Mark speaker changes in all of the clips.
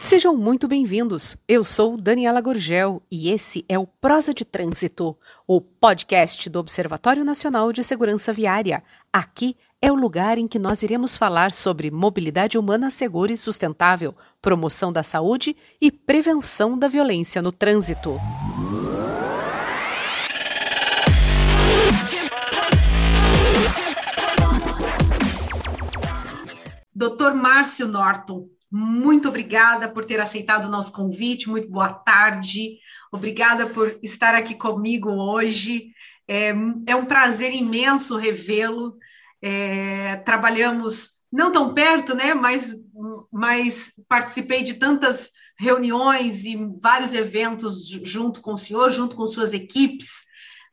Speaker 1: Sejam muito bem-vindos. Eu sou Daniela Gorgel e esse é o Prosa de Trânsito, o podcast do Observatório Nacional de Segurança Viária. Aqui é o lugar em que nós iremos falar sobre mobilidade humana segura e sustentável, promoção da saúde e prevenção da violência no trânsito.
Speaker 2: Doutor Márcio Norton, muito obrigada por ter aceitado o nosso convite, muito boa tarde, obrigada por estar aqui comigo hoje. É, é um prazer imenso revê-lo. É, trabalhamos não tão perto, né? Mas, mas participei de tantas reuniões e vários eventos junto com o senhor, junto com suas equipes,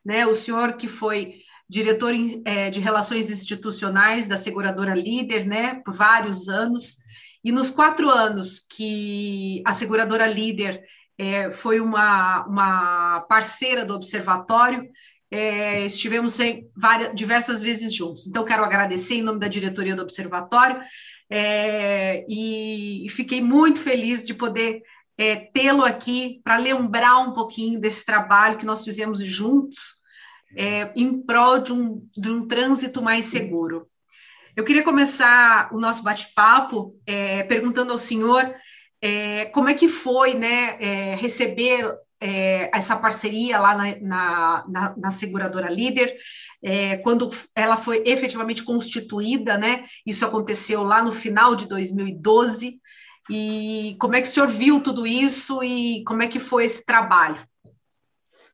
Speaker 2: né? O senhor que foi diretor é, de relações institucionais da seguradora líder, né, por vários anos. E nos quatro anos que a seguradora líder é, foi uma, uma parceira do observatório, é, estivemos em várias, diversas vezes juntos. Então, quero agradecer em nome da diretoria do observatório é, e, e, fiquei muito feliz de poder é, tê-lo aqui para lembrar um pouquinho desse trabalho que nós fizemos juntos é, em prol de um, de um trânsito mais seguro. Eu queria começar o nosso bate-papo é, perguntando ao senhor é, como é que foi né, é, receber é, essa parceria lá na, na, na seguradora líder, é, quando ela foi efetivamente constituída, né? Isso aconteceu lá no final de 2012. E como é que o senhor viu tudo isso e como é que foi esse trabalho?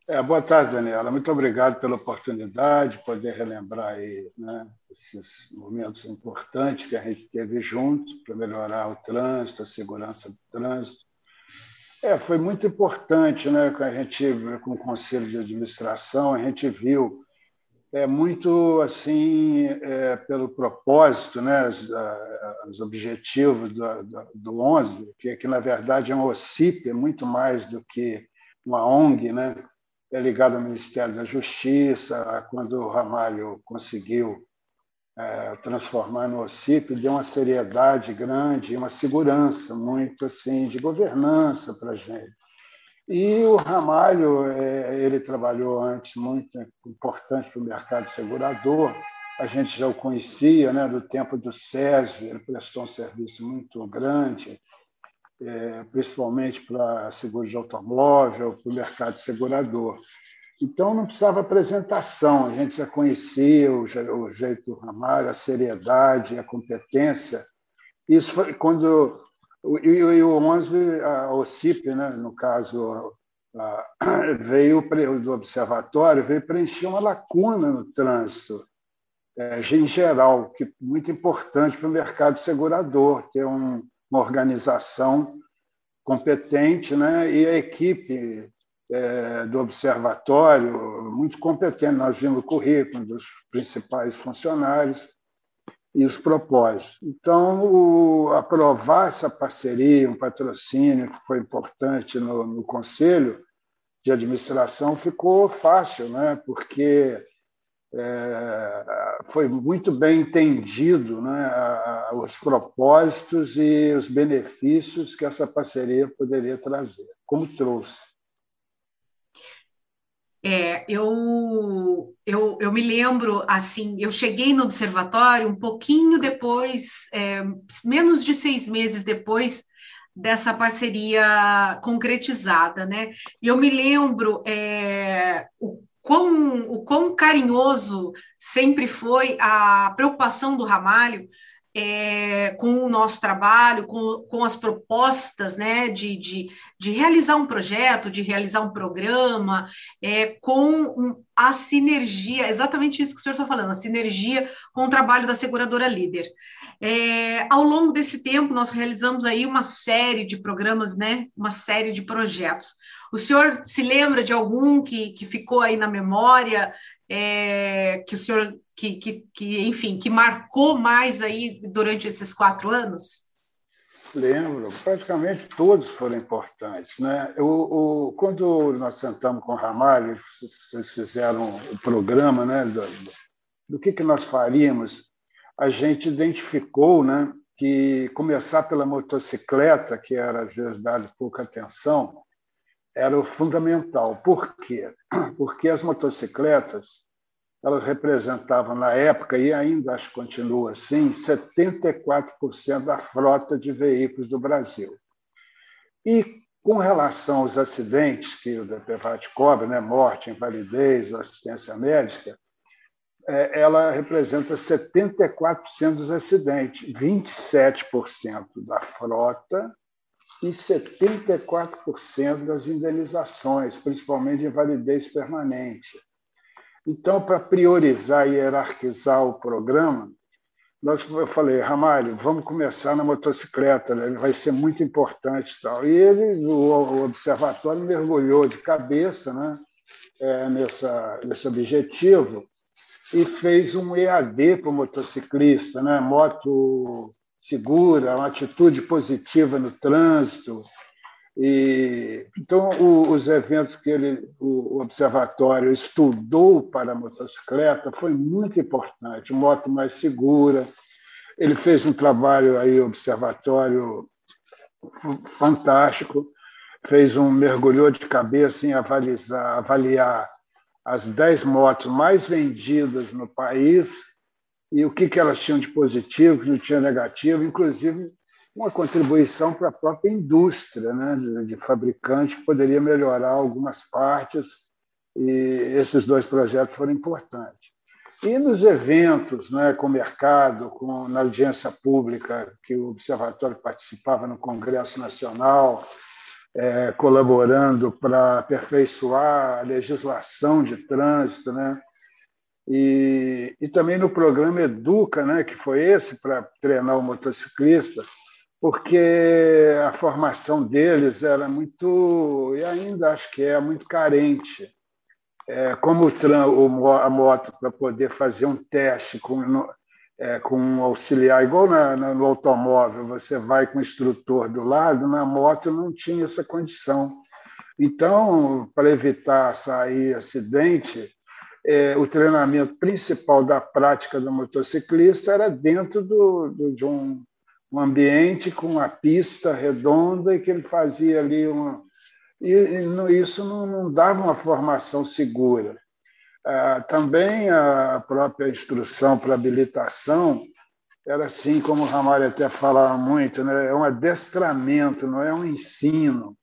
Speaker 3: É, boa tarde, Daniela. Muito obrigado pela oportunidade de poder relembrar aí, né, esses momentos importantes que a gente teve junto para melhorar o trânsito, a segurança do trânsito. É, foi muito importante, né, com a gente, com o conselho de administração, a gente viu é muito assim é, pelo propósito, né, os, os objetivos do, do, do 11, que, que na verdade é um OCIP, é muito mais do que uma ONG, né? É ligado ao Ministério da Justiça, quando o Ramalho conseguiu é, transformar no OCIP, deu uma seriedade grande, uma segurança muito assim de governança para a gente. E o Ramalho, é, ele trabalhou antes muito importante para o mercado segurador, a gente já o conhecia né, do tempo do SESV, ele prestou um serviço muito grande, é, principalmente para seguro de automóvel, para o mercado segurador. Então, não precisava apresentação, a gente já conhecia o, o jeito do Ramalho, a seriedade, a competência. Isso foi quando. E, o 11, a OCIP, né, no caso, a, veio do observatório, veio preencher uma lacuna no trânsito, é, em geral, que é muito importante para o mercado segurador, ter um, uma organização competente né? e a equipe é, do observatório muito competente. Nós vimos o currículo dos principais funcionários e os propósitos. Então, o, aprovar essa parceria, um patrocínio que foi importante no, no Conselho de Administração ficou fácil, né? porque é, foi muito bem entendido né, os propósitos e os benefícios que essa parceria poderia trazer, como trouxe.
Speaker 2: É, eu, eu, eu me lembro, assim, eu cheguei no observatório um pouquinho depois, é, menos de seis meses depois dessa parceria concretizada, né? E eu me lembro é, o quão, o quão carinhoso sempre foi a preocupação do Ramalho é, com o nosso trabalho, com, com as propostas né, de, de, de, realizar um projeto, de realizar um programa, é, com a sinergia, exatamente isso que o senhor está falando, a sinergia com o trabalho da seguradora líder. É, ao longo desse tempo, nós realizamos aí uma série de programas, né, uma série de projetos. O senhor se lembra de algum que, que ficou aí na memória, é, que o senhor que, que, que, enfim, que marcou mais aí durante esses quatro anos?
Speaker 3: Lembro, praticamente todos foram importantes. Né? O, quando nós sentamos com o Ramalho, vocês fizeram o programa né, do, do que, que nós faríamos, a gente identificou né, que começar pela motocicleta, que era às vezes dado pouca atenção, era o fundamental. Por quê? Porque as motocicletas elas representavam na época e ainda acho que continua assim 74% da frota de veículos do Brasil. E com relação aos acidentes que o DPVAT cobre, né, morte, invalidez, assistência médica, é, ela representa 74% dos acidentes, 27% da frota e 74% das indenizações, principalmente de invalidez permanente. Então, para priorizar e hierarquizar o programa, nós, eu falei, Ramalho, vamos começar na motocicleta, né? vai ser muito importante. Tal. E ele, o, o observatório, mergulhou de cabeça né? É, nessa, nesse objetivo e fez um EAD para o motociclista, né? moto segura, uma atitude positiva no trânsito. E, então, o, os eventos que ele, o, o observatório estudou para a motocicleta foi muito importante, moto mais segura. Ele fez um trabalho aí, observatório fantástico, fez um mergulhou de cabeça em avaliar, avaliar as 10 motos mais vendidas no país e o que, que elas tinham de positivo, que não tinha negativo, inclusive uma contribuição para a própria indústria né, de, de fabricante, que poderia melhorar algumas partes, e esses dois projetos foram importantes. E nos eventos, né, com o mercado, com, na audiência pública, que o Observatório participava no Congresso Nacional, é, colaborando para aperfeiçoar a legislação de trânsito, né? E, e também no programa Educa, né, que foi esse para treinar o motociclista, porque a formação deles era muito, e ainda acho que é muito carente. É, como o, a moto para poder fazer um teste com, é, com um auxiliar, igual na, no automóvel, você vai com o instrutor do lado, na moto não tinha essa condição. Então, para evitar sair acidente, é, o treinamento principal da prática do motociclista era dentro do, do, de um, um, ambiente com uma pista redonda e que ele fazia ali uma. E, e isso não, não dava uma formação segura. Ah, também a própria instrução para habilitação era assim, como o Ramalho até falava muito, né? é um adestramento, não é um ensino.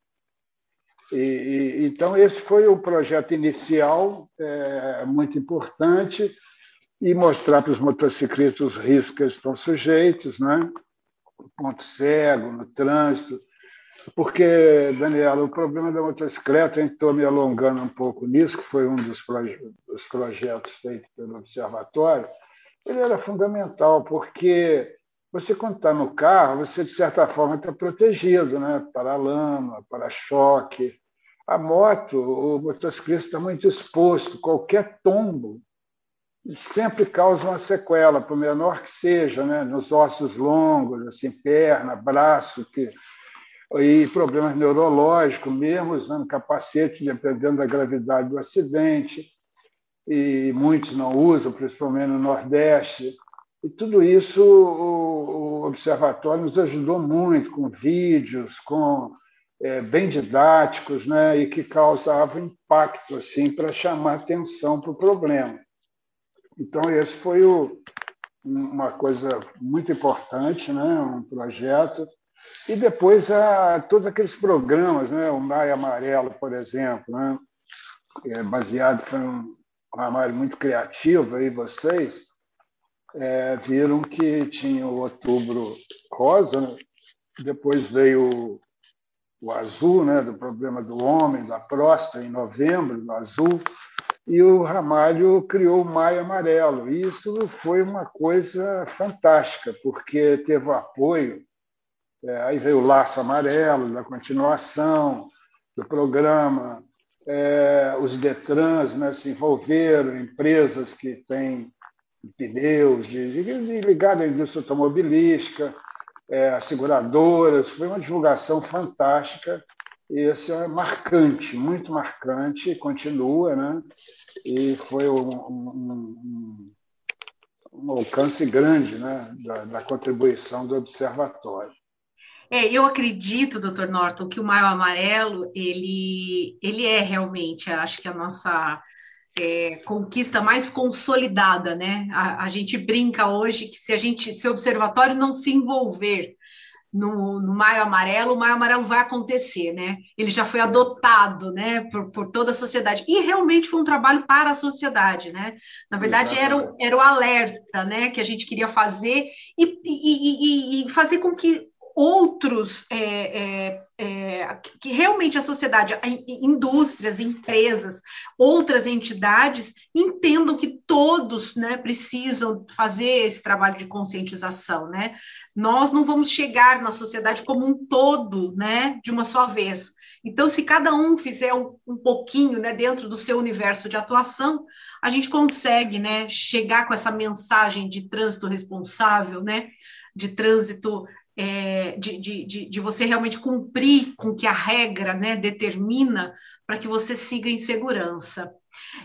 Speaker 3: E, e, então, esse foi o projeto inicial, é, muito importante, e mostrar para os motociclistas os riscos que eles estão sujeitos, né? ponto cego, no trânsito, porque, Daniela, o problema da motocicleta, estou me alongando um pouco nisso, que foi um dos, proje dos projetos feitos pelo Observatório, ele era fundamental, porque você, quando está no carro, você, de certa forma, está protegido né? para lama, para choque. A moto, o motociclista está muito exposto, qualquer tombo sempre causa uma sequela, por menor que seja, né? nos ossos longos, assim, perna, braço, que e problemas neurológicos, mesmo usando capacete, dependendo da gravidade do acidente, e muitos não usam, principalmente no Nordeste. E tudo isso o, observatório nos ajudou muito, com vídeos, com é, bem didáticos, né, e que causavam impacto assim para chamar atenção para o problema. Então esse foi o, uma coisa muito importante, né, um projeto e depois a, todos aqueles programas, né? o Maio Amarelo, por exemplo, né? é baseado, foi um, um armário muito criativo, aí vocês é, viram que tinha o Outubro Rosa, né? depois veio o, azul, né? do problema do homem, da próstata, em novembro, no azul, e o Ramalho criou o Maio Amarelo. E isso foi uma coisa fantástica, porque teve o apoio é, aí veio o Laço Amarelo, da continuação do programa. É, os Detrans né, se envolveram, empresas que têm pneus, de, de, de ligadas à indústria automobilística, é, as seguradoras. Foi uma divulgação fantástica. E esse é marcante, muito marcante, continua, né? E foi um, um, um alcance grande né, da, da contribuição do observatório.
Speaker 2: É, eu acredito, doutor Norton, que o Maio Amarelo, ele, ele é realmente, acho que a nossa é, conquista mais consolidada, né? A, a, gente brinca hoje que se a gente, se o observatório não se envolver no, no Maio Amarelo, o Maio Amarelo vai acontecer, né? Ele já foi adotado, né, por, por toda a sociedade. E realmente foi um trabalho para a sociedade, né? Na verdade, era o, era o alerta, né, que a gente queria fazer e, e, e, e fazer com que outros é, é, é, que realmente a sociedade, indústrias, empresas, outras entidades entendam que todos né, precisam fazer esse trabalho de conscientização. Né? Nós não vamos chegar na sociedade como um todo né, de uma só vez. Então, se cada um fizer um, um pouquinho né, dentro do seu universo de atuação, a gente consegue né, chegar com essa mensagem de trânsito responsável, né, de trânsito é, de, de, de, você realmente cumprir com o que a regra né, determina para que você siga em segurança.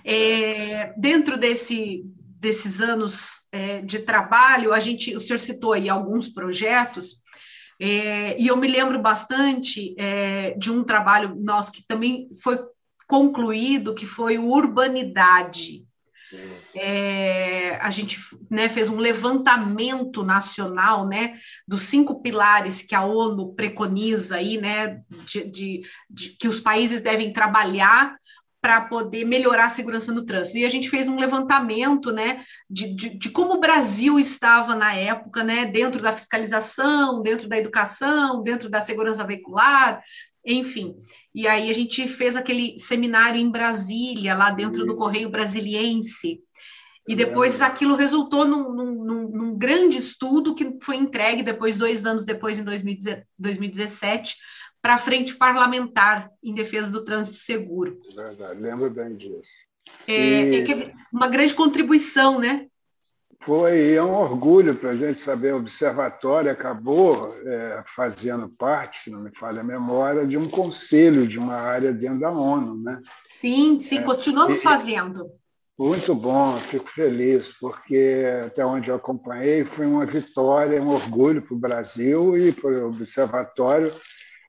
Speaker 2: É, dentro desse, desses anos é, de trabalho, a gente, o senhor citou aí alguns projetos, é, e eu me lembro bastante é, de um trabalho nosso que também foi concluído, que foi o Urbanidade. É, a gente né, fez um levantamento nacional né, dos cinco pilares que a ONU preconiza aí, né, de, de, de que os países devem trabalhar para poder melhorar a segurança no trânsito. E a gente fez um levantamento né, de, de, de, como o Brasil estava na época, né, dentro da fiscalização, dentro da educação, dentro da segurança veicular, enfim. E aí a gente fez aquele seminário em Brasília, lá dentro do Correio Brasiliense. E depois aquilo resultou num, num, num, grande estudo que foi entregue depois, dois anos depois, em 2017, para a frente parlamentar em defesa do trânsito seguro.
Speaker 3: Verdade, lembro bem disso.
Speaker 2: É, e... é uma grande contribuição, né?
Speaker 3: Foi, é um orgulho para a gente saber. O Observatório acabou é, fazendo parte, se não me falha a memória, de um conselho de uma área dentro da ONU. Né?
Speaker 2: Sim, sim, é, continuamos e, fazendo.
Speaker 3: Muito bom, fico feliz, porque até onde eu acompanhei foi uma vitória, um orgulho para o Brasil e para o Observatório.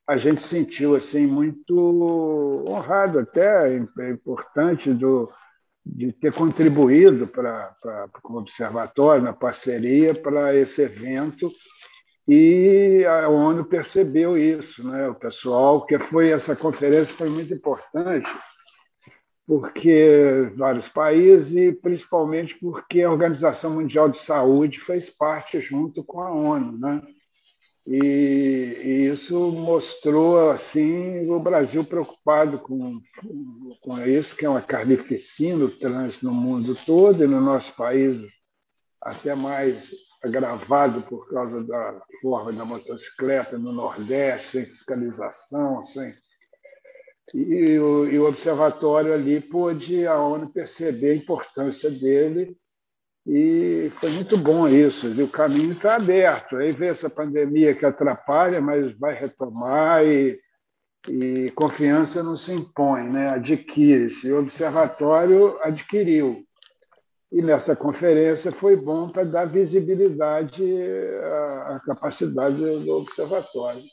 Speaker 3: A gente sentiu assim muito honrado, até é importante do de ter contribuído para, o Observatório, na parceria para esse evento, e a ONU percebeu isso, né? o pessoal, que foi essa conferência foi muito importante, porque vários países, e principalmente porque a Organização Mundial de Saúde fez parte junto com a ONU. Né? E, e, isso mostrou assim o Brasil preocupado com, com isso, que é uma carnificina o trânsito no mundo todo e no nosso país até mais agravado por causa da forma da motocicleta no Nordeste, sem fiscalização, sem e o, e o observatório ali pôde a ONU perceber a importância dele e foi muito bom isso, e o caminho está aberto. Aí vê essa pandemia que atrapalha, mas vai retomar e, e confiança não se impõe, né? adquire-se. O observatório adquiriu. E nessa conferência foi bom para dar visibilidade à, à capacidade do observatório.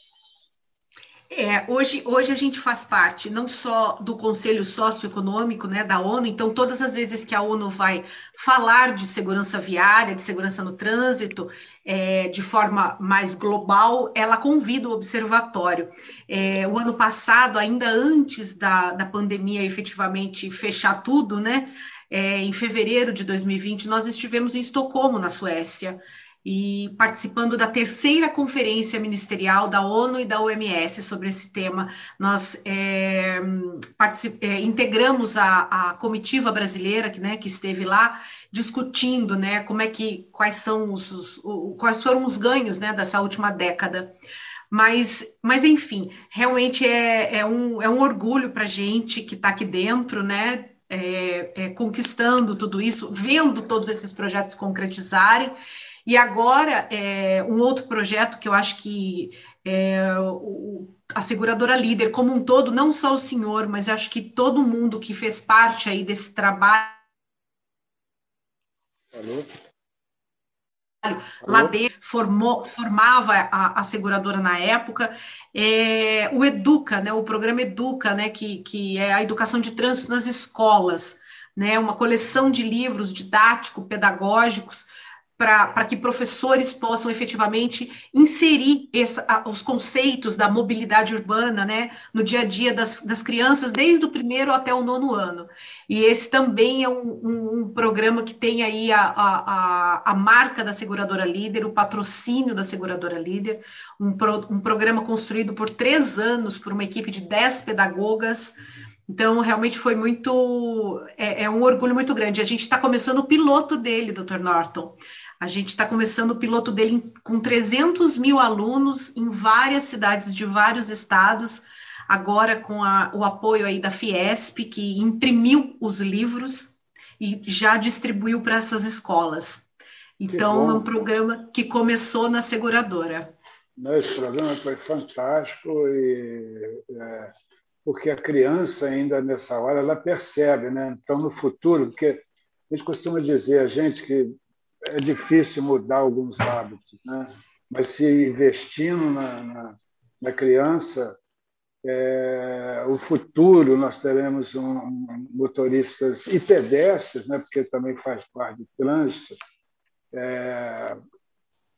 Speaker 2: É, hoje, hoje a gente faz parte não só do Conselho Socioeconômico né, da ONU, então todas as vezes que a ONU vai falar de segurança viária, de segurança no trânsito, é, de forma mais global, ela convida o observatório. É, o ano passado, ainda antes da, da pandemia efetivamente fechar tudo, né, é, em fevereiro de 2020, nós estivemos em Estocolmo, na Suécia e participando da terceira conferência ministerial da ONU e da OMS sobre esse tema. Nós é, é, integramos a, a, comitiva brasileira que, né, que esteve lá discutindo né, como é que quais são os, os o, quais foram os ganhos né, dessa última década. Mas, mas enfim, realmente é, é, um, é um orgulho para a gente que está aqui dentro, né? É, conquistando tudo isso, vendo todos esses projetos concretizarem e agora, é, um outro projeto que eu acho que é, o, a seguradora líder como um todo, não só o senhor, mas acho que todo mundo que fez parte aí desse trabalho.
Speaker 3: Alô?
Speaker 2: lá dentro, formou, formava a, a, seguradora na época, é, o Educa, né, o programa Educa, né, que, que é a educação de trânsito nas escolas, né, uma coleção de livros didático-pedagógicos para que professores possam efetivamente inserir os conceitos da mobilidade urbana né, no dia a dia das, das, crianças, desde o primeiro até o nono ano. E esse também é um, um, um programa que tem aí a, a, a, marca da seguradora líder, o patrocínio da seguradora líder, um, pro, um programa construído por três anos por uma equipe de dez pedagogas. Então, realmente foi muito. É, é um orgulho muito grande. A gente está começando o piloto dele, Dr. Norton. A gente está começando o piloto dele com 300 mil alunos em várias cidades de vários estados, agora com a, o apoio aí da Fiesp, que imprimiu os livros e já distribuiu para essas escolas. Então, é um programa que começou na seguradora.
Speaker 3: Esse programa foi fantástico e é, porque a criança ainda nessa hora ela percebe, né? Então no futuro, porque a gente costuma dizer a gente que é difícil mudar alguns hábitos, né? mas se investindo na, na, na criança, é, o futuro nós teremos um, um, motoristas e pedestres, né? porque também faz parte do trânsito, é,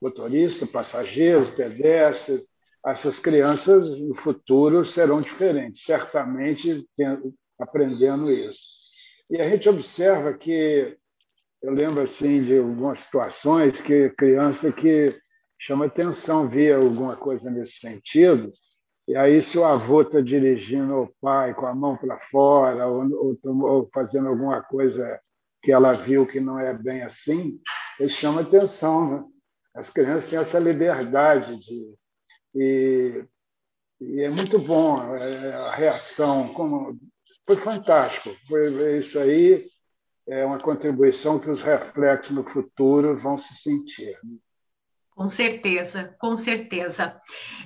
Speaker 3: motorista, passageiros, pedestres, essas crianças no futuro serão diferentes, certamente tendo, aprendendo isso. E a gente observa que eu lembro assim de algumas situações que criança que chama atenção via alguma coisa nesse sentido e aí se o avô está dirigindo o pai com a mão para fora ou, ou, ou, fazendo alguma coisa que ela viu que não é bem assim ele chama atenção né? as crianças têm essa liberdade de e, e é muito bom é, a reação como foi fantástico foi isso aí é uma contribuição que os reflexos no futuro vão se sentir.
Speaker 2: Com certeza, com certeza.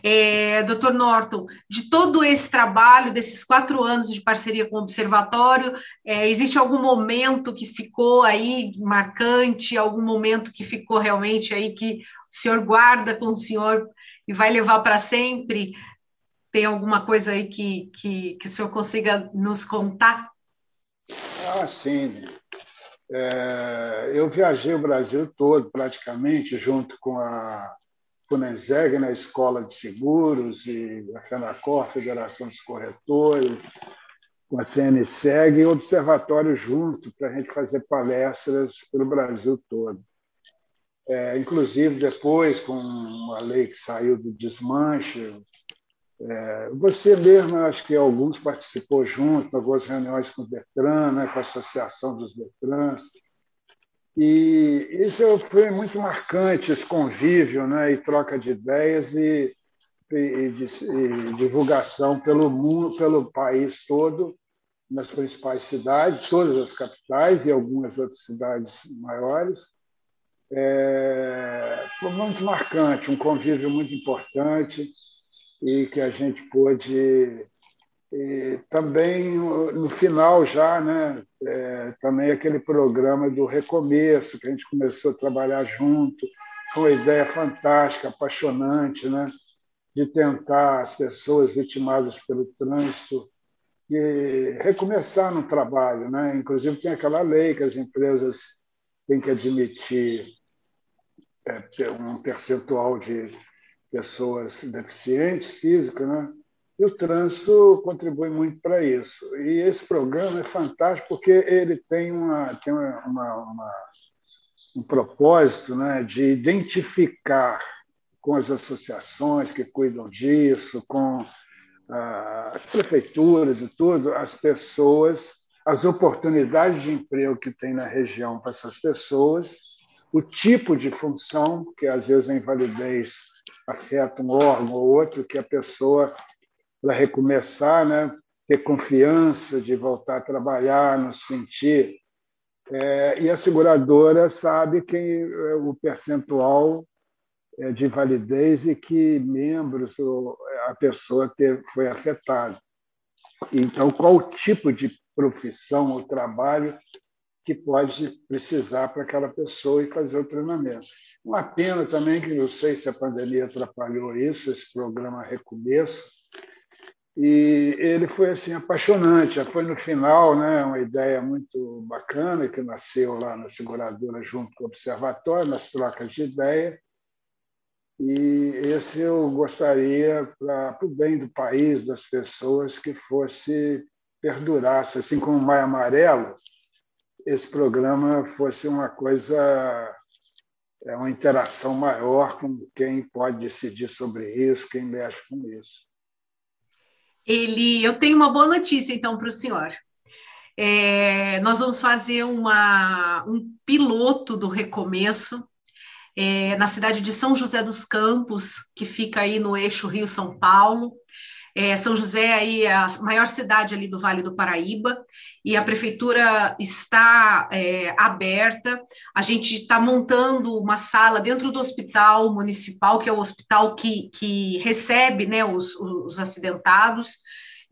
Speaker 2: É, doutor Norton, de todo esse trabalho, desses quatro anos de parceria com o Observatório, é, existe algum momento que ficou aí marcante, algum momento que ficou realmente aí que o senhor guarda com o senhor e vai levar para sempre? Tem alguma coisa aí que, que, que o senhor consiga nos contar?
Speaker 3: Ah, sim. É, eu viajei o Brasil todo, praticamente, junto com a Funenseg, na Escola de Seguros, e a FENACOR, Federação dos Corretores, com a CNSEG e o Observatório junto, para a gente fazer palestras pelo Brasil todo. É, inclusive, depois, com a lei que saiu do desmanche, é, você mesmo, acho que alguns participou junto, algumas reuniões com o Detran, né, com a Associação dos Detrans. E isso foi muito marcante, esse convívio né, e troca de ideias e, e, de, e divulgação pelo mundo, pelo país todo, nas principais cidades, todas as capitais e algumas outras cidades maiores. É, foi muito marcante, um convívio muito importante e que a gente pôde e também no final já né é, também aquele programa do recomeço que a gente começou a trabalhar junto com uma ideia fantástica apaixonante né de tentar as pessoas vitimadas pelo trânsito que recomeçar no trabalho né. Inclusive tem aquela lei que as empresas têm que admitir é, um percentual de pessoas deficientes físicas, né? E o trânsito contribui muito para isso. E esse programa é fantástico porque ele tem, uma, tem uma, uma, um propósito né, de identificar com as associações que cuidam disso, com ah, as prefeituras e tudo, as pessoas, as oportunidades de emprego que tem na região para essas pessoas, o tipo de função, que às vezes a invalidez afeta um órgão ou outro, que a pessoa, para recomeçar, né, ter confiança de voltar a trabalhar, não se sentir. É, e a seguradora sabe quem é o percentual é, de validez e que membros a pessoa foi afetada. Então, qual o tipo de profissão ou trabalho que pode precisar para aquela pessoa e fazer o treinamento. Uma pena também que não sei se a pandemia atrapalhou isso, esse programa Recomeço, e ele foi assim apaixonante. Já foi no final, né, uma ideia muito bacana que nasceu lá na seguradora junto com o observatório, nas trocas de ideia. E esse eu gostaria para o bem do país, das pessoas, que fosse perdurasse, assim como o Maio Amarelo, esse programa fosse uma coisa, é uma interação maior com quem pode decidir sobre isso, quem mexe com isso.
Speaker 2: Ele, eu tenho uma boa notícia então para o senhor. É, nós vamos fazer uma, um piloto do recomeço é, na cidade de São José dos Campos, que fica aí no eixo Rio-São Paulo. É, São José aí é a maior cidade ali do Vale do Paraíba e a prefeitura está é, aberta. A gente está montando uma sala dentro do hospital municipal, que é o hospital que, que recebe né, os, os acidentados.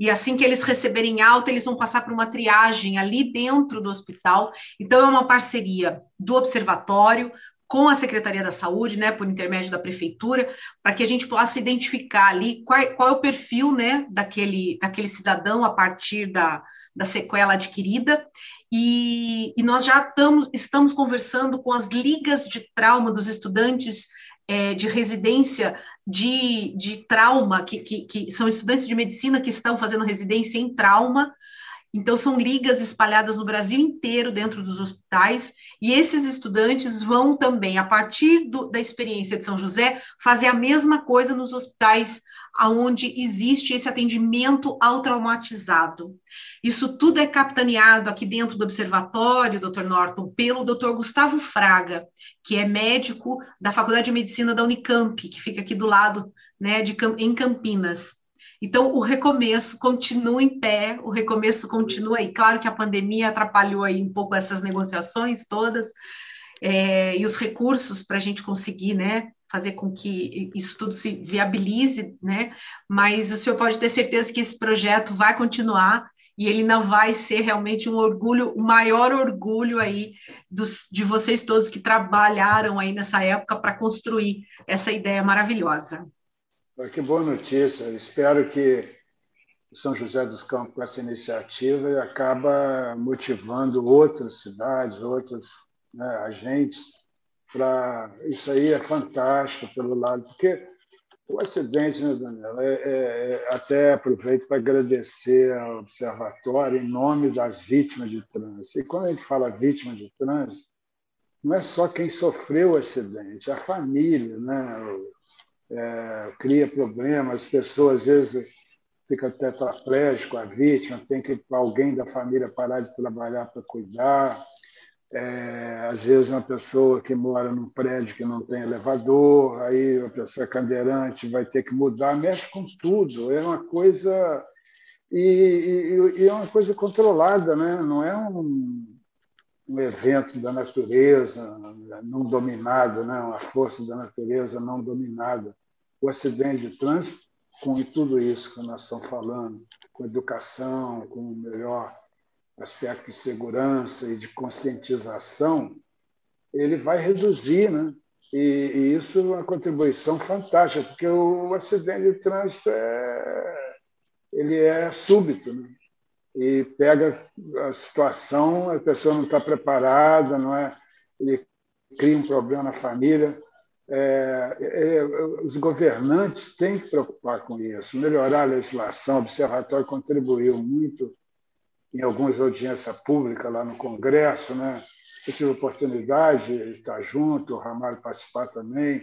Speaker 2: E assim que eles receberem alta, eles vão passar por uma triagem ali dentro do hospital. Então, é uma parceria do observatório com a Secretaria da Saúde, né, por intermédio da prefeitura, para que a gente possa identificar ali qual, qual, é o perfil, né, daquele, daquele cidadão a partir da, da sequela adquirida. E, e nós já tamo, estamos conversando com as ligas de trauma dos estudantes é, de residência de, de trauma, que, que, que são estudantes de medicina que estão fazendo residência em trauma, então, são ligas espalhadas no Brasil inteiro dentro dos hospitais, e esses estudantes vão também, a partir do, da experiência de São José, fazer a mesma coisa nos hospitais onde existe esse atendimento ao traumatizado. Isso tudo é capitaneado aqui dentro do observatório, Dr. Norton, pelo Dr. Gustavo Fraga, que é médico da Faculdade de Medicina da Unicamp, que fica aqui do lado, né, de, em Campinas. Então, o recomeço continua em pé, o recomeço continua aí. Claro que a pandemia atrapalhou aí um pouco essas negociações todas, é, e os recursos para a gente conseguir, né, fazer com que isso tudo se viabilize, né, mas o senhor pode ter certeza que esse projeto vai continuar e ele não vai ser realmente um orgulho, o maior orgulho aí dos, de vocês todos que trabalharam aí nessa época para construir essa ideia maravilhosa.
Speaker 3: Que boa notícia. Espero que São José dos Campos, com essa iniciativa, acaba motivando outras cidades, outros né, agentes para isso aí é fantástico pelo lado porque o acidente, né, Daniela, é, é, é até aproveito para agradecer ao Observatório em nome das vítimas de trânsito. E quando a gente fala vítima de trânsito, não é só quem sofreu o acidente, é a família, né? É, cria problemas, as pessoas às vezes ficam tetraplégico, a vítima, tem que alguém da família parar de trabalhar para cuidar. É, às vezes uma pessoa que mora num prédio que não tem elevador, aí a pessoa é cadeirante vai ter que mudar, mexe com tudo. É uma coisa e, e, e é uma coisa controlada, né? Não é um, um evento da natureza não dominado, né? uma força da natureza não dominada. O acidente de trânsito, com tudo isso que nós estamos falando, com educação, com o melhor aspecto de segurança e de conscientização, ele vai reduzir, né? E, e, isso é uma contribuição fantástica, porque o acidente de trânsito é, ele é súbito, né? E pega a situação, a pessoa não está preparada, não é? ele cria um problema na família. É, é, os governantes têm que preocupar com isso, melhorar a legislação. O Observatório contribuiu muito em algumas audiências públicas lá no Congresso. Né? Eu tive a oportunidade de estar junto, o Ramalho participar também.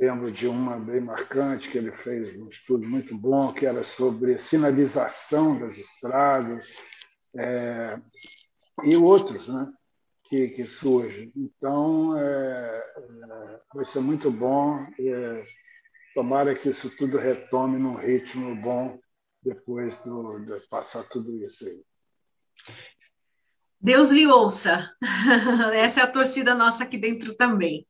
Speaker 3: Lembro de uma bem marcante que ele fez um estudo muito bom, que era sobre sinalização das estradas, é, e outros né, que, que surgem. Então, é, é, vai ser muito bom. É, tomara que isso tudo retome num ritmo bom depois do, de passar tudo isso aí.
Speaker 2: Deus lhe ouça. Essa é a torcida nossa aqui dentro também.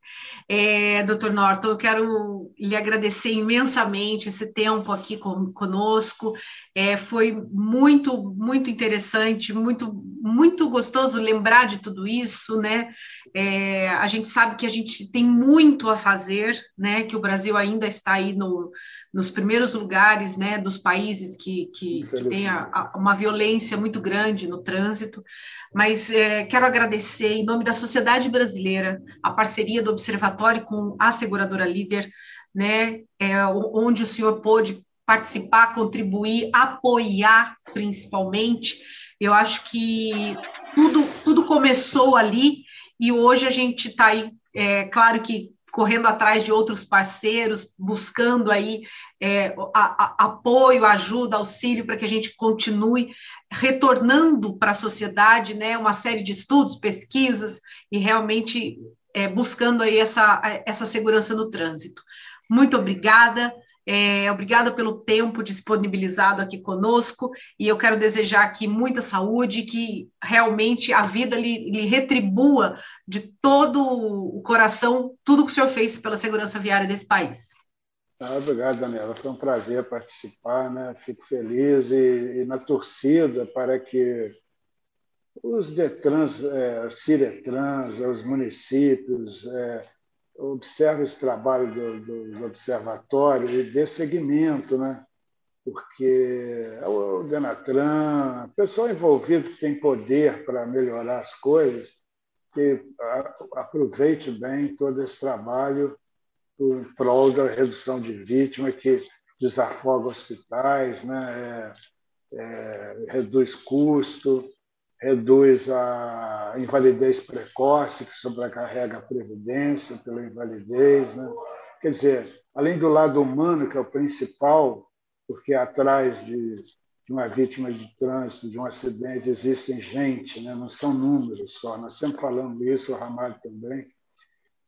Speaker 2: É, Doutor Norton, eu quero lhe agradecer imensamente esse tempo aqui com, conosco. É, foi muito, muito interessante, muito, muito gostoso lembrar de tudo isso, né? É, a gente sabe que a gente tem muito a fazer, né? Que o Brasil ainda está aí no, nos primeiros lugares, né? Dos países que, que, que tem a, a, uma violência muito grande no trânsito. Mas é, quero agradecer, em nome da sociedade brasileira, a parceria do Observatório com a Seguradora Líder, né, é, onde o senhor pôde participar, contribuir, apoiar principalmente. Eu acho que tudo, tudo começou ali e hoje a gente está aí, é, claro que correndo atrás de outros parceiros, buscando aí é, a, a, apoio, ajuda, auxílio para que a gente continue retornando para a sociedade, né, uma série de estudos, pesquisas e realmente é, buscando aí essa, essa segurança no trânsito. Muito obrigada. É, obrigada pelo tempo disponibilizado aqui conosco e eu quero desejar aqui muita saúde, que realmente a vida lhe, lhe, retribua de todo o coração tudo que o senhor fez pela segurança viária desse país.
Speaker 3: Ah, obrigado, Daniela. Foi um prazer participar, né? Fico feliz e, e na torcida para que os Detrans, é, Ciretrans, os municípios, é, observe esse trabalho do, do, observatório e dê seguimento, né? porque o Denatran, o pessoal envolvido que tem poder para melhorar as coisas, que aproveite bem todo esse trabalho em prol da redução de vítimas, que desafoga hospitais, né? É, é, reduz custo, reduz a invalidez precoce, que sobrecarrega a previdência pela invalidez. Né? Quer dizer, além do lado humano, que é o principal, porque atrás de, uma vítima de trânsito, de um acidente, existem gente, né? não são números só. Nós sempre falamos isso, o Ramalho também.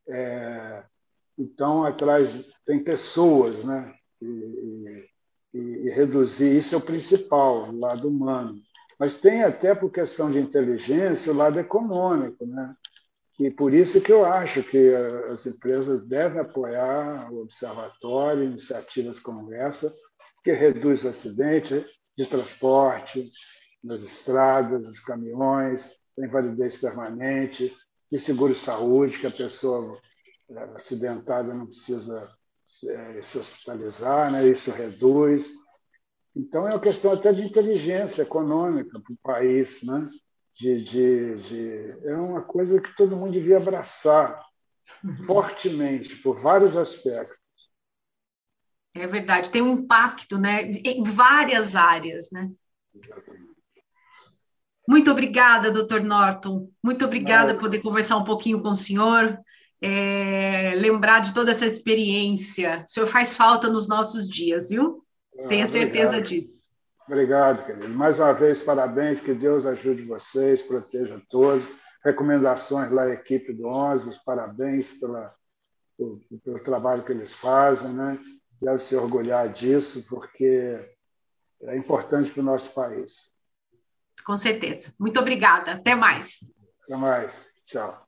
Speaker 3: É, então, atrás tem pessoas, né? E, e, e reduzir isso é o principal, o lado humano. Mas tem até por questão de inteligência o lado econômico, né? Que por isso que eu acho que as empresas devem apoiar o observatório, iniciativas como essa, que reduz o acidente de transporte nas estradas, dos caminhões, tem validez permanente, de seguro-saúde, que a pessoa é, acidentada não precisa é, se hospitalizar, né? isso reduz. Então, é uma questão até de inteligência econômica para o país, né? De, de, de, é uma coisa que todo mundo devia abraçar uhum. fortemente, por vários aspectos.
Speaker 2: É verdade, tem um impacto né, em várias áreas. Né? Exatamente. Muito obrigada, doutor Norton. Muito obrigada por poder conversar um pouquinho com o senhor, é, lembrar de toda essa experiência. O senhor faz falta nos nossos dias, viu? Tenha certeza disso.
Speaker 3: Obrigado, querido. Mais uma vez, parabéns, que Deus ajude vocês, proteja todos. Recomendações lá, equipe do onze os parabéns pela, pelo, pelo trabalho que eles fazem, né? Deve se orgulhar disso, porque é importante para o nosso país.
Speaker 2: Com certeza. Muito obrigada. Até mais.
Speaker 3: Até mais. Tchau.